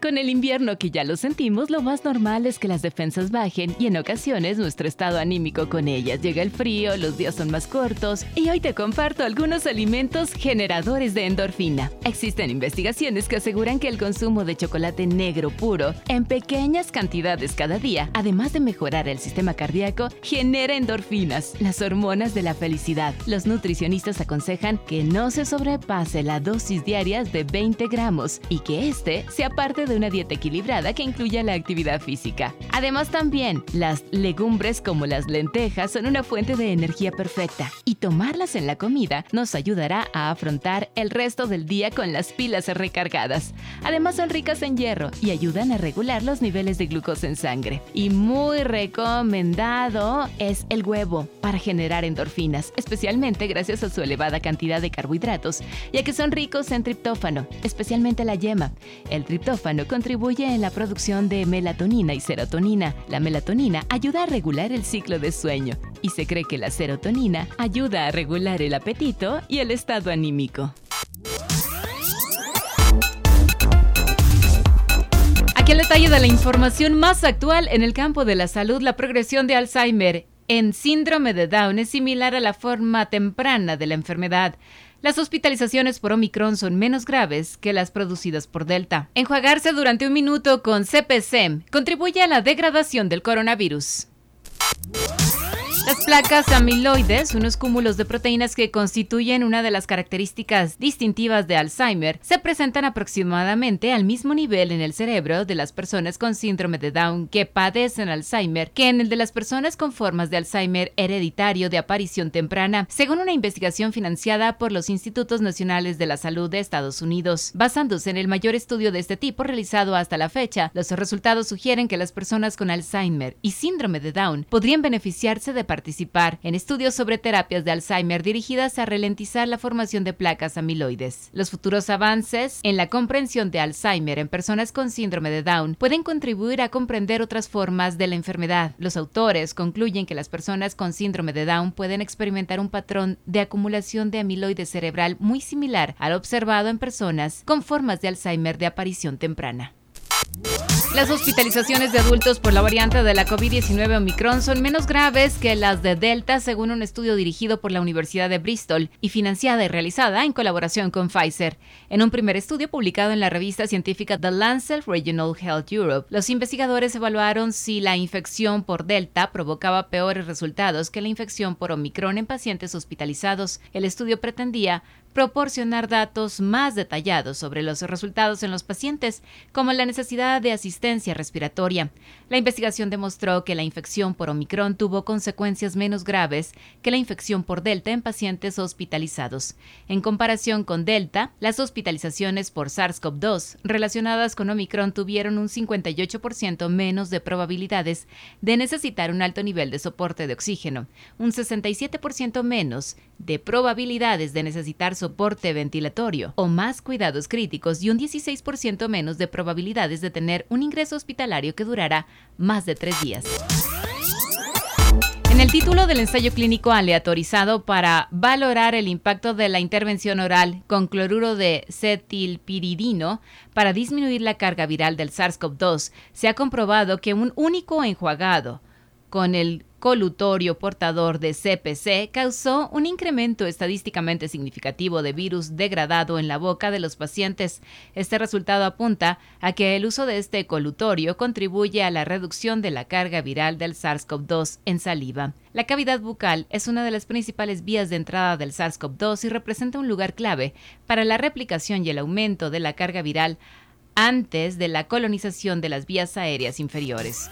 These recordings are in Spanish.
Con el invierno que ya lo sentimos, lo más normal es que las defensas bajen y en ocasiones nuestro estado anímico con ellas. Llega el frío, los días son más cortos y hoy te comparto algunos alimentos generadores de endorfina. Existen investigaciones que aseguran que el consumo de chocolate negro puro en pequeñas cantidades cada día, además de mejorar el sistema cardíaco, genera endorfinas, las hormonas de la felicidad. Los nutricionistas aconsejan que no se sobrepase la dosis diaria de 20 gramos y que este sea parte de de una dieta equilibrada que incluya la actividad física. Además también, las legumbres como las lentejas son una fuente de energía perfecta y tomarlas en la comida nos ayudará a afrontar el resto del día con las pilas recargadas. Además son ricas en hierro y ayudan a regular los niveles de glucosa en sangre. Y muy recomendado es el huevo para generar endorfinas, especialmente gracias a su elevada cantidad de carbohidratos, ya que son ricos en triptófano, especialmente la yema. El triptófano contribuye en la producción de melatonina y serotonina. La melatonina ayuda a regular el ciclo de sueño y se cree que la serotonina ayuda a regular el apetito y el estado anímico. Aquí el detalle de la información más actual en el campo de la salud, la progresión de Alzheimer en síndrome de Down es similar a la forma temprana de la enfermedad. Las hospitalizaciones por Omicron son menos graves que las producidas por Delta. Enjuagarse durante un minuto con CPC contribuye a la degradación del coronavirus. Las placas amiloides, unos cúmulos de proteínas que constituyen una de las características distintivas de Alzheimer, se presentan aproximadamente al mismo nivel en el cerebro de las personas con síndrome de Down que padecen Alzheimer que en el de las personas con formas de Alzheimer hereditario de aparición temprana, según una investigación financiada por los Institutos Nacionales de la Salud de Estados Unidos. Basándose en el mayor estudio de este tipo realizado hasta la fecha, los resultados sugieren que las personas con Alzheimer y síndrome de Down podrían beneficiarse de participar en estudios sobre terapias de Alzheimer dirigidas a ralentizar la formación de placas amiloides. Los futuros avances en la comprensión de Alzheimer en personas con síndrome de Down pueden contribuir a comprender otras formas de la enfermedad. Los autores concluyen que las personas con síndrome de Down pueden experimentar un patrón de acumulación de amiloide cerebral muy similar al observado en personas con formas de Alzheimer de aparición temprana. Las hospitalizaciones de adultos por la variante de la COVID-19 Omicron son menos graves que las de Delta, según un estudio dirigido por la Universidad de Bristol y financiada y realizada en colaboración con Pfizer. En un primer estudio publicado en la revista científica The Lancet Regional Health Europe, los investigadores evaluaron si la infección por Delta provocaba peores resultados que la infección por Omicron en pacientes hospitalizados. El estudio pretendía proporcionar datos más detallados sobre los resultados en los pacientes, como la necesidad de asistencia respiratoria. La investigación demostró que la infección por Omicron tuvo consecuencias menos graves que la infección por Delta en pacientes hospitalizados. En comparación con Delta, las hospitalizaciones por SARS-CoV-2 relacionadas con Omicron tuvieron un 58% menos de probabilidades de necesitar un alto nivel de soporte de oxígeno, un 67% menos de probabilidades de necesitar soporte ventilatorio o más cuidados críticos y un 16% menos de probabilidades de tener un ingreso hospitalario que durará más de tres días. En el título del ensayo clínico aleatorizado para valorar el impacto de la intervención oral con cloruro de cetilpiridino para disminuir la carga viral del SARS-CoV-2, se ha comprobado que un único enjuagado con el colutorio portador de CPC causó un incremento estadísticamente significativo de virus degradado en la boca de los pacientes. Este resultado apunta a que el uso de este colutorio contribuye a la reducción de la carga viral del SARS-CoV-2 en saliva. La cavidad bucal es una de las principales vías de entrada del SARS-CoV-2 y representa un lugar clave para la replicación y el aumento de la carga viral antes de la colonización de las vías aéreas inferiores.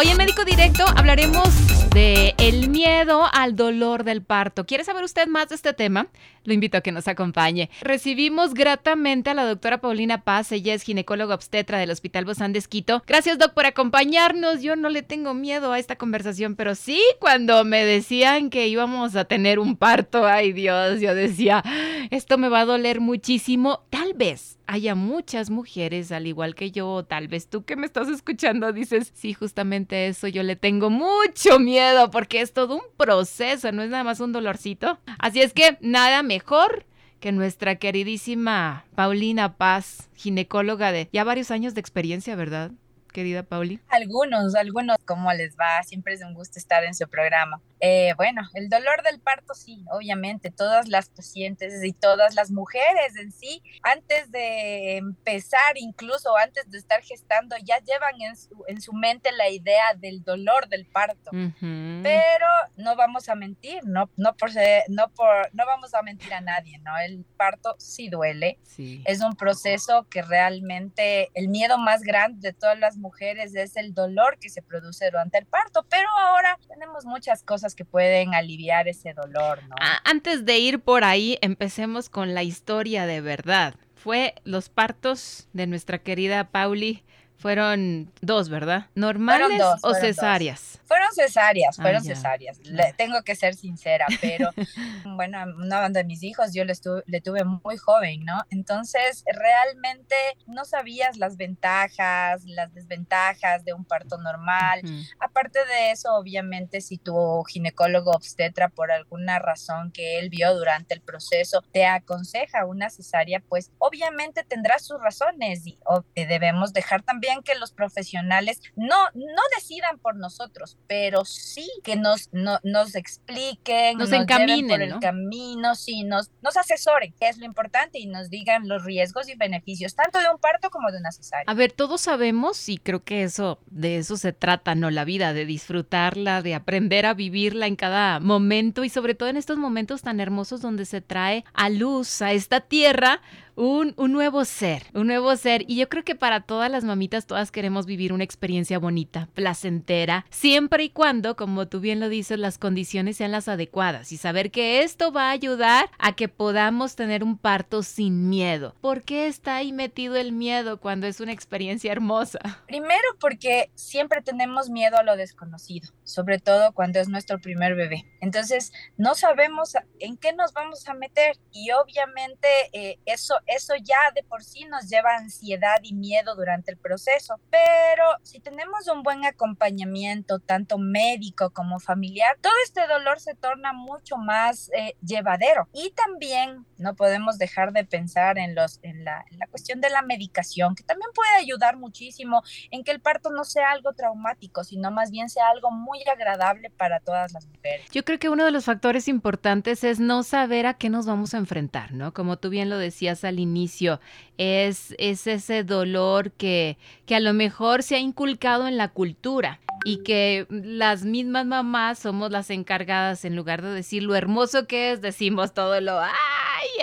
Hoy en Médico Directo hablaremos de el miedo al dolor del parto. ¿Quiere saber usted más de este tema? Lo invito a que nos acompañe. Recibimos gratamente a la doctora Paulina Paz, ella es ginecóloga obstetra del Hospital Bozán de Esquito. Gracias, doc, por acompañarnos. Yo no le tengo miedo a esta conversación, pero sí cuando me decían que íbamos a tener un parto, ay Dios, yo decía, esto me va a doler muchísimo. Tal vez haya muchas mujeres, al igual que yo, tal vez tú que me estás escuchando dices, sí, justamente eso, yo le tengo mucho miedo porque es todo un proceso, no es nada más un dolorcito. Así es que nada mejor que nuestra queridísima Paulina Paz, ginecóloga de ya varios años de experiencia, ¿verdad? Querida Pauli. Algunos, algunos, ¿cómo les va? Siempre es un gusto estar en su programa. Eh, bueno, el dolor del parto sí, obviamente, todas las pacientes y todas las mujeres en sí, antes de empezar, incluso antes de estar gestando, ya llevan en su, en su mente la idea del dolor del parto. Pero no vamos a mentir, no, no, por no, por, no vamos a mentir a nadie, ¿no? El parto sí duele. Sí. Es un proceso que realmente el miedo más grande de todas las mujeres es el dolor que se produce durante el parto, pero ahora tenemos muchas cosas que pueden aliviar ese dolor, ¿no? Antes de ir por ahí, empecemos con la historia de verdad. Fue los partos de nuestra querida Pauli fueron dos, ¿verdad? ¿Normales o cesáreas? Fueron cesáreas, ah, fueron cesáreas. tengo que ser sincera, pero bueno, una de mis hijos yo le, le tuve muy joven, ¿no? Entonces, realmente no sabías las ventajas, las desventajas de un parto normal. Aparte de eso, obviamente, si tu ginecólogo obstetra, por alguna razón que él vio durante el proceso, te aconseja una cesárea, pues obviamente tendrá sus razones y debemos dejar también que los profesionales no, no decidan por nosotros, pero sí que nos, nos expliquen, nos, encaminen por el camino, sí, nos, nos asesoren, que es lo importante, y nos digan los riesgos y beneficios, tanto de un parto como de una cesárea. A ver, todos sabemos, y creo que eso, de eso se trata, ¿no? La vida, de disfrutarla, de aprender a vivirla en cada momento, y sobre todo en estos momentos tan hermosos donde se trae a luz a esta tierra un, nuevo ser, un nuevo ser. Y yo creo que para todas las mamitas, todas queremos vivir una experiencia bonita, placentera, siempre y cuando, como tú bien lo dices, las condiciones sean las adecuadas y saber que esto va a ayudar a que podamos tener un parto sin miedo. ¿Por qué está ahí metido el miedo cuando es una experiencia hermosa? Primero porque siempre tenemos miedo a lo desconocido, sobre todo cuando es nuestro primer bebé. Entonces, no sabemos en qué nos vamos a meter y obviamente eh, eso eso ya de por sí nos lleva ansiedad y miedo durante el proceso. Pero si tenemos un buen acompañamiento, tanto médico como familiar, todo este dolor se torna mucho más eh, llevadero. Y también no podemos dejar de pensar en, los, en la, la cuestión de la medicación, que también puede ayudar muchísimo en que el parto no sea algo traumático, sino más bien sea algo muy agradable para todas las mujeres. Yo creo que uno de los factores importantes es no saber a qué nos vamos a enfrentar, ¿no? Como tú bien lo decías al inicio, es, es ese dolor que, que a lo mejor se ha inculcado en la cultura y que las mismas mamás somos las encargadas, en lugar de decir lo hermoso que es, decimos todo lo, ¡ay!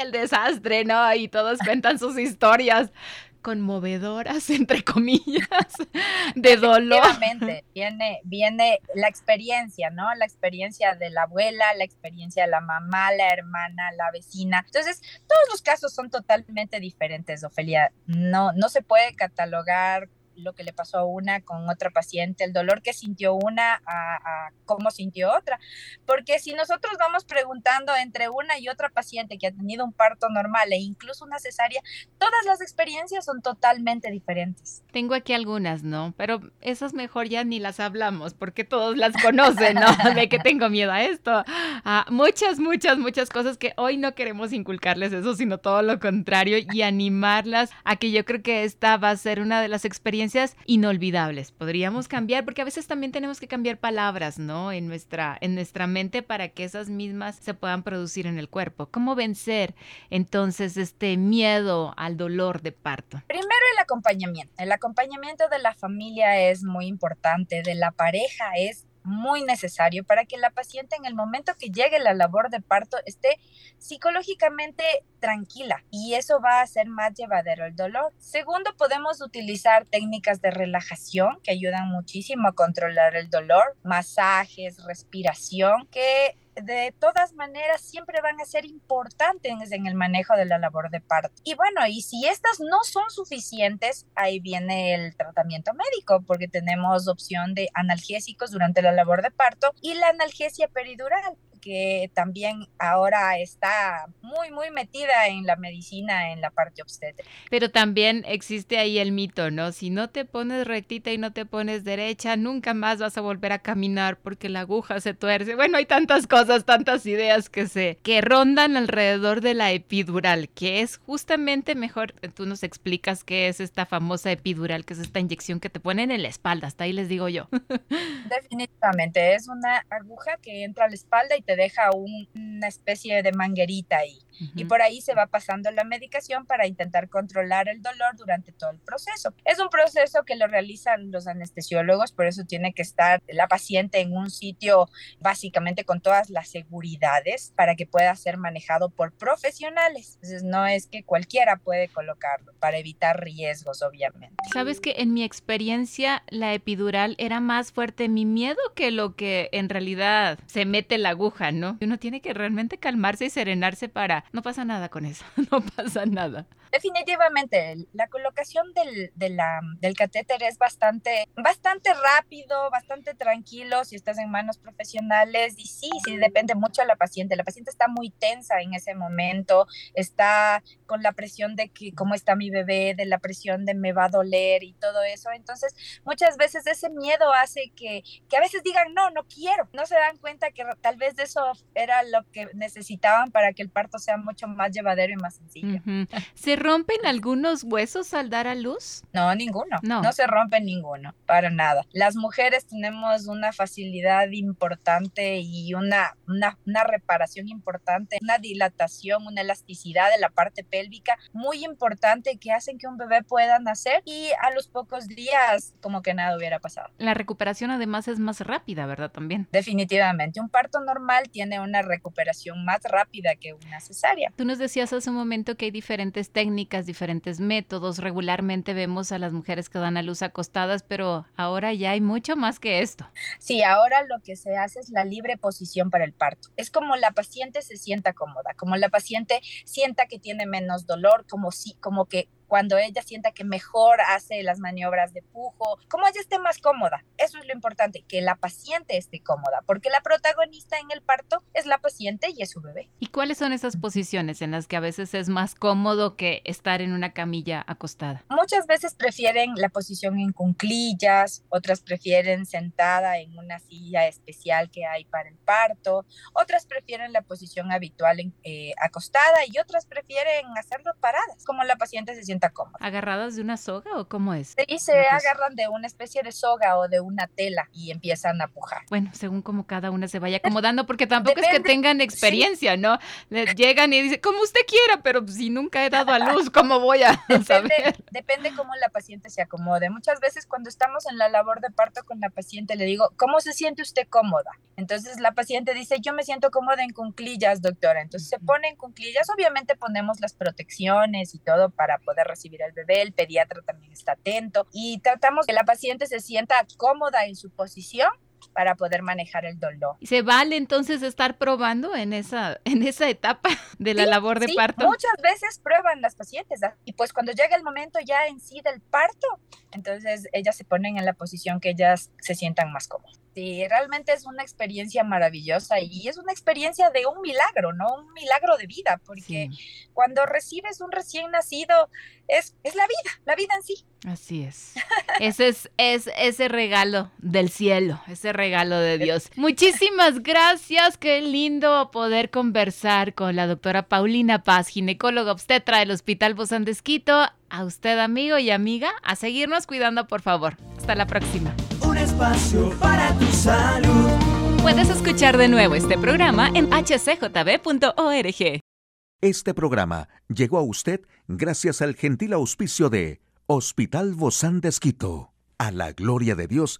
El desastre, ¿no? Y todos cuentan sus historias conmovedoras, entre comillas, de dolor. Viene, viene la experiencia, ¿no? La experiencia de la abuela, la experiencia de la mamá, la hermana, la vecina. Entonces, todos los casos son totalmente diferentes, Ofelia. No, no se puede catalogar lo que le pasó a una con otra paciente, el dolor que sintió una a, cómo sintió otra. Porque si nosotros vamos preguntando entre una y otra paciente que ha tenido un parto normal e incluso una cesárea, todas las experiencias son totalmente diferentes. Tengo aquí algunas, ¿no? Pero esas mejor ya ni las hablamos porque todos las conocen, ¿no? De que tengo miedo a esto. Ah, muchas, muchas, muchas cosas que hoy no queremos inculcarles eso, sino todo lo contrario y animarlas a que yo creo que esta va a ser una de las experiencias inolvidables. Podríamos cambiar, porque a veces también tenemos que cambiar palabras, ¿no? En nuestra, en nuestra mente para que esas mismas se puedan producir en el cuerpo. ¿Cómo vencer entonces este miedo al dolor de parto? Primero el acompañamiento. El acompañamiento de la familia es muy importante, de la pareja es muy necesario para que la paciente en el momento que llegue la labor de parto esté psicológicamente tranquila y eso va a hacer más llevadero el dolor. Segundo, podemos utilizar técnicas de relajación que ayudan muchísimo a controlar el dolor, masajes, respiración, que de todas maneras siempre van a ser importantes en el manejo de la labor de parto. Y bueno, y si estas no son suficientes, ahí viene el tratamiento médico, porque tenemos opción de analgésicos durante la labor de parto y la analgesia peridural que también ahora está muy, muy metida en la medicina, en la parte obstétrica. Pero también existe ahí el mito, ¿no? Si no te pones rectita y no te pones derecha, nunca más vas a volver a caminar porque la aguja se tuerce. Bueno, hay tantas cosas, tantas ideas que se que rondan alrededor de la epidural, que es justamente mejor, tú nos explicas qué es esta famosa epidural, que es esta inyección que te ponen en la espalda, hasta ahí les digo yo. Definitivamente, es una aguja que entra a la espalda y te deja una especie de manguerita ahí. Y por ahí se va pasando la medicación para intentar controlar el dolor durante todo el proceso. Es un proceso que lo realizan los anestesiólogos, por eso tiene que estar la paciente en un sitio básicamente con todas las seguridades para que pueda ser manejado por profesionales. Entonces no es que cualquiera puede colocarlo para evitar riesgos, obviamente. Sabes que en mi experiencia la epidural era más fuerte mi miedo que lo que en realidad se mete la aguja, ¿no? Uno tiene que realmente calmarse y serenarse para no pasa nada con eso, no pasa nada. Definitivamente, la colocación del, del catéter es bastante, bastante rápido, bastante tranquilo si estás en manos profesionales y sí, sí, depende mucho de la paciente. La paciente está muy tensa en ese momento, está con la presión de que cómo está mi bebé, de la presión de me va a doler y todo eso. Entonces, muchas veces ese miedo hace que, que a veces digan, no, no quiero. No se dan cuenta que tal vez eso era lo que necesitaban para que el parto sea mucho más llevadero y más sencillo. ¿Se rompen algunos huesos al dar a luz? No, ninguno. No. no se rompe ninguno, para nada. Las mujeres tenemos una facilidad importante y una, una, una reparación importante, una dilatación, una elasticidad de la parte pélvica muy importante que hacen que un bebé pueda nacer y a los pocos días como que nada hubiera pasado. La recuperación además es más rápida, ¿verdad? También. Definitivamente. Un parto normal tiene una recuperación más rápida que una cesárea. Tú nos decías hace un momento que hay diferentes técnicas, diferentes métodos. Regularmente vemos a las mujeres que dan a luz acostadas, pero ahora ya hay mucho más que esto. Sí, ahora lo que se hace es la libre posición para el parto. Es como la paciente se sienta cómoda, como la paciente sienta que tiene menos dolor, como si, como que cuando ella sienta que mejor hace las maniobras de pujo, como ella esté más cómoda. Eso es lo importante, que la paciente esté cómoda, porque la protagonista en el parto es la paciente y es su bebé. ¿Y cuáles son esas posiciones en las que a veces es más cómodo que estar en una camilla acostada? Muchas veces prefieren la posición en cunclillas, otras prefieren sentada en una silla especial que hay para el parto, otras prefieren la posición habitual en, eh, acostada y otras prefieren hacerlo paradas, como la paciente se siente ¿Agarradas de una soga o cómo es? Sí, se agarran de una especie de soga o de una tela y empiezan a pujar. Bueno, según como cada una se vaya acomodando, porque tampoco es que tengan experiencia, ¿no? llegan y dicen, como usted quiera, pero si nunca he dado a luz, ¿cómo voy a depende, saber? Depende cómo la paciente se acomode. Muchas veces cuando estamos en la labor de parto con la paciente, le digo, ¿cómo se siente usted cómoda? Entonces la paciente dice, yo me siento cómoda en cunclillas, doctora. Entonces se pone en cunclillas, obviamente ponemos las protecciones y todo para poder recibir al bebé, el pediatra también está atento y tratamos que la paciente se sienta cómoda en su posición para poder manejar el dolor. ¿Se vale entonces estar probando en esa, en esa etapa de la labor de parto? Muchas veces prueban las pacientes y pues cuando llega el momento ya en sí del parto, entonces ellas se ponen en la posición que ellas se sientan más cómodas. Sí, realmente es una experiencia maravillosa y es una experiencia de un milagro, ¿no? Un milagro de vida, porque cuando recibes un recién nacido es, es la vida, la vida en sí. Así es. Ese es, es ese regalo del cielo, ese regalo de Dios. Muchísimas gracias, qué lindo poder conversar con la doctora Paulina Paz, ginecóloga obstetra del Hospital Bozán de A usted, amigo y amiga, a seguirnos cuidando, por favor. Hasta la próxima espacio para tu salud. Puedes escuchar de nuevo este programa en hcjb.org. Este programa llegó a usted gracias al gentil auspicio de Hospital Bozán de Esquito, a la gloria de Dios